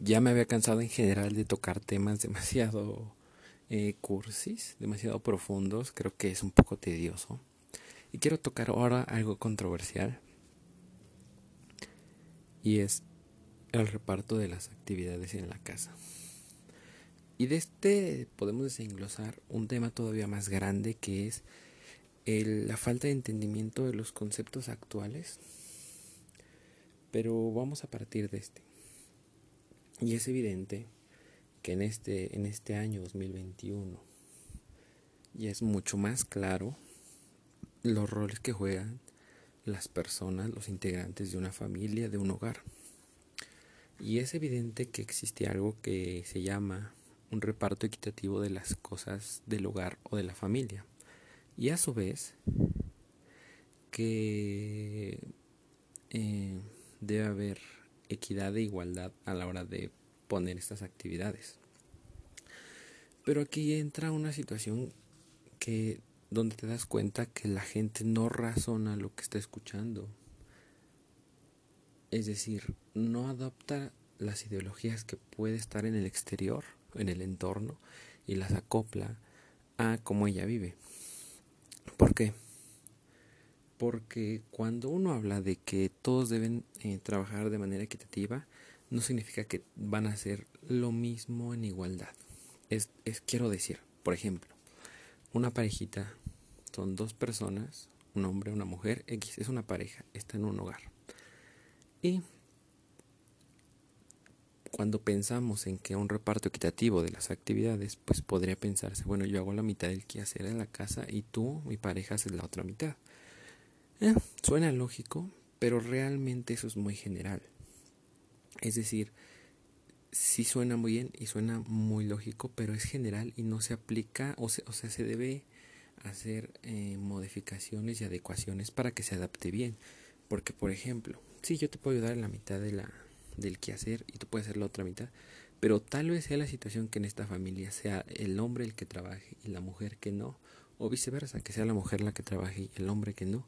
ya me había cansado en general de tocar temas demasiado eh, cursis, demasiado profundos, creo que es un poco tedioso. Y quiero tocar ahora algo controversial. Y es el reparto de las actividades en la casa. Y de este podemos desenglosar un tema todavía más grande que es la falta de entendimiento de los conceptos actuales. Pero vamos a partir de este. Y es evidente que en este, en este año 2021 ya es mucho más claro los roles que juegan las personas, los integrantes de una familia, de un hogar. Y es evidente que existe algo que se llama un reparto equitativo de las cosas del hogar o de la familia. Y a su vez, que eh, debe haber equidad e igualdad a la hora de poner estas actividades. Pero aquí entra una situación que donde te das cuenta que la gente no razona lo que está escuchando. Es decir, no adopta las ideologías que puede estar en el exterior, en el entorno, y las acopla a cómo ella vive. ¿Por qué? Porque cuando uno habla de que todos deben eh, trabajar de manera equitativa, no significa que van a hacer lo mismo en igualdad. Es, es quiero decir, por ejemplo, una parejita son dos personas, un hombre, una mujer, X es una pareja, está en un hogar. Y cuando pensamos en que un reparto equitativo de las actividades, pues podría pensarse, bueno, yo hago la mitad del quehacer en la casa y tú, mi pareja, haces la otra mitad. Eh, suena lógico, pero realmente eso es muy general. Es decir, sí suena muy bien y suena muy lógico, pero es general y no se aplica, o, o sea, se debe hacer eh, modificaciones y adecuaciones para que se adapte bien. Porque, por ejemplo, sí, yo te puedo ayudar en la mitad de la, del quehacer y tú puedes hacer la otra mitad, pero tal vez sea la situación que en esta familia sea el hombre el que trabaje y la mujer que no, o viceversa, que sea la mujer la que trabaje y el hombre que no.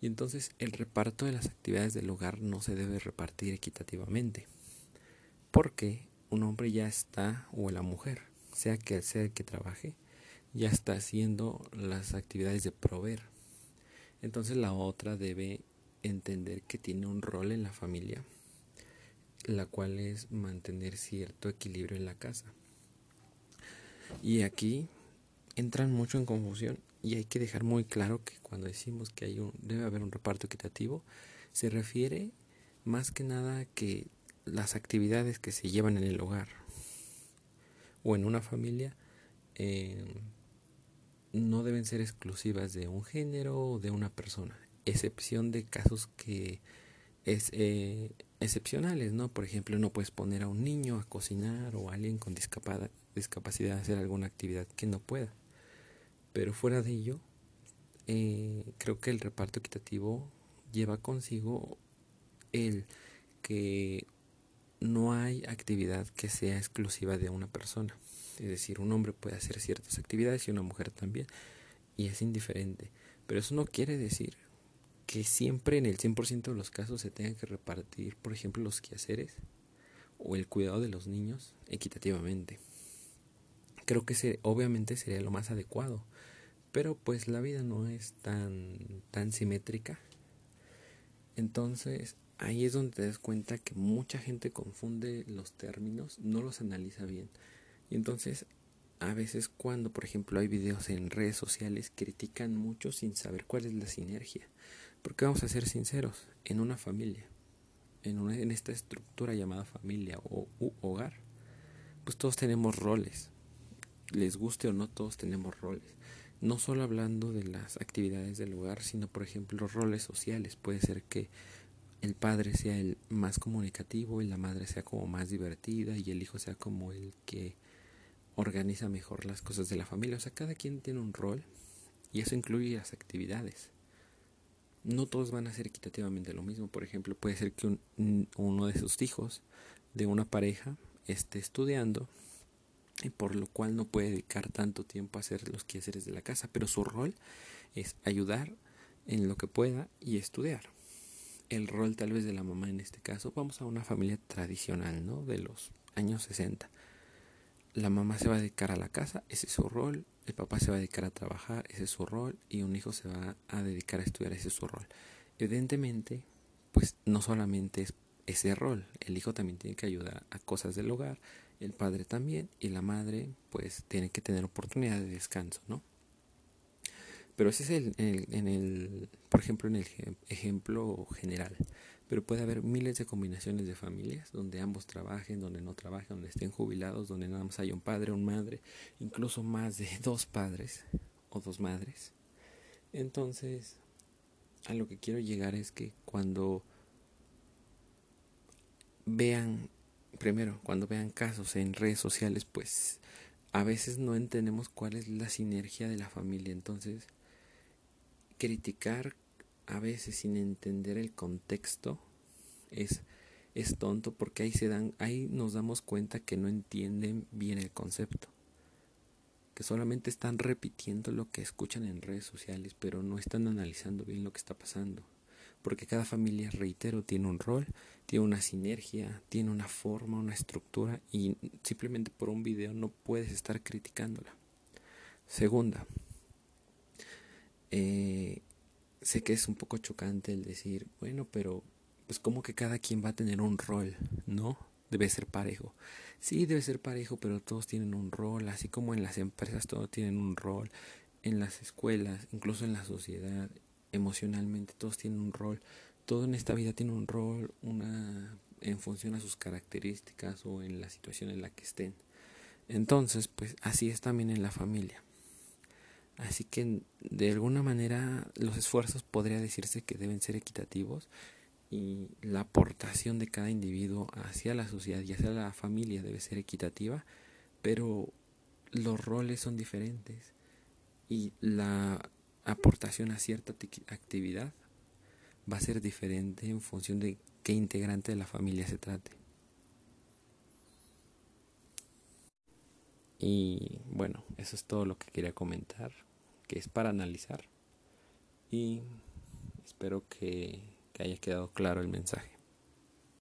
Y entonces el reparto de las actividades del hogar no se debe repartir equitativamente. Porque un hombre ya está, o la mujer, sea que sea el que trabaje, ya está haciendo las actividades de proveer. Entonces la otra debe entender que tiene un rol en la familia, la cual es mantener cierto equilibrio en la casa. Y aquí entran mucho en confusión y hay que dejar muy claro que cuando decimos que hay un, debe haber un reparto equitativo, se refiere más que nada a que las actividades que se llevan en el hogar o en una familia eh, no deben ser exclusivas de un género o de una persona, excepción de casos que es eh, excepcionales, ¿no? Por ejemplo, no puedes poner a un niño a cocinar o a alguien con discapacidad a hacer alguna actividad que no pueda. Pero fuera de ello, eh, creo que el reparto equitativo lleva consigo el que no hay actividad que sea exclusiva de una persona. Es decir, un hombre puede hacer ciertas actividades y una mujer también. Y es indiferente. Pero eso no quiere decir que siempre en el 100% de los casos se tengan que repartir, por ejemplo, los quehaceres o el cuidado de los niños equitativamente. Creo que se, obviamente sería lo más adecuado. Pero pues la vida no es tan, tan simétrica. Entonces ahí es donde te das cuenta que mucha gente confunde los términos, no los analiza bien. Y entonces, a veces cuando, por ejemplo, hay videos en redes sociales, critican mucho sin saber cuál es la sinergia. Porque vamos a ser sinceros, en una familia, en, una, en esta estructura llamada familia o hogar, pues todos tenemos roles. Les guste o no, todos tenemos roles. No solo hablando de las actividades del hogar, sino por ejemplo los roles sociales. Puede ser que el padre sea el más comunicativo y la madre sea como más divertida y el hijo sea como el que organiza mejor las cosas de la familia. O sea, cada quien tiene un rol y eso incluye las actividades. No todos van a ser equitativamente lo mismo. Por ejemplo, puede ser que uno de sus hijos de una pareja esté estudiando por lo cual no puede dedicar tanto tiempo a hacer los quehaceres de la casa, pero su rol es ayudar en lo que pueda y estudiar. el rol tal vez de la mamá en este caso. Vamos a una familia tradicional, ¿no? De los años 60. La mamá se va a dedicar a la casa, ese es su rol. El papá se va a dedicar a trabajar, ese es su rol. Y un hijo se va a dedicar a estudiar, ese es su rol. Evidentemente, pues no solamente es ese rol, el hijo también tiene que ayudar a cosas del hogar, el padre también, y la madre pues tiene que tener oportunidad de descanso, ¿no? Pero ese es el, en el, por ejemplo, en el ejemplo general. Pero puede haber miles de combinaciones de familias donde ambos trabajen, donde no trabajen, donde estén jubilados, donde nada más haya un padre una madre, incluso más de dos padres o dos madres. Entonces, a lo que quiero llegar es que cuando vean, primero, cuando vean casos en redes sociales, pues a veces no entendemos cuál es la sinergia de la familia. Entonces, criticar a veces sin entender el contexto es, es tonto porque ahí se dan, ahí nos damos cuenta que no entienden bien el concepto. Que solamente están repitiendo lo que escuchan en redes sociales, pero no están analizando bien lo que está pasando. Porque cada familia, reitero, tiene un rol, tiene una sinergia, tiene una forma, una estructura y simplemente por un video no puedes estar criticándola. Segunda, eh, sé que es un poco chocante el decir, bueno, pero pues como que cada quien va a tener un rol, ¿no? Debe ser parejo. Sí, debe ser parejo, pero todos tienen un rol, así como en las empresas todos tienen un rol, en las escuelas, incluso en la sociedad, emocionalmente todos tienen un rol. Todo en esta vida tiene un rol, una en función a sus características o en la situación en la que estén. Entonces, pues así es también en la familia. Así que de alguna manera los esfuerzos podría decirse que deben ser equitativos y la aportación de cada individuo hacia la sociedad y hacia la familia debe ser equitativa, pero los roles son diferentes y la aportación a cierta actividad va a ser diferente en función de qué integrante de la familia se trate. Y bueno, eso es todo lo que quería comentar, que es para analizar. Y espero que, haya quedado claro el mensaje.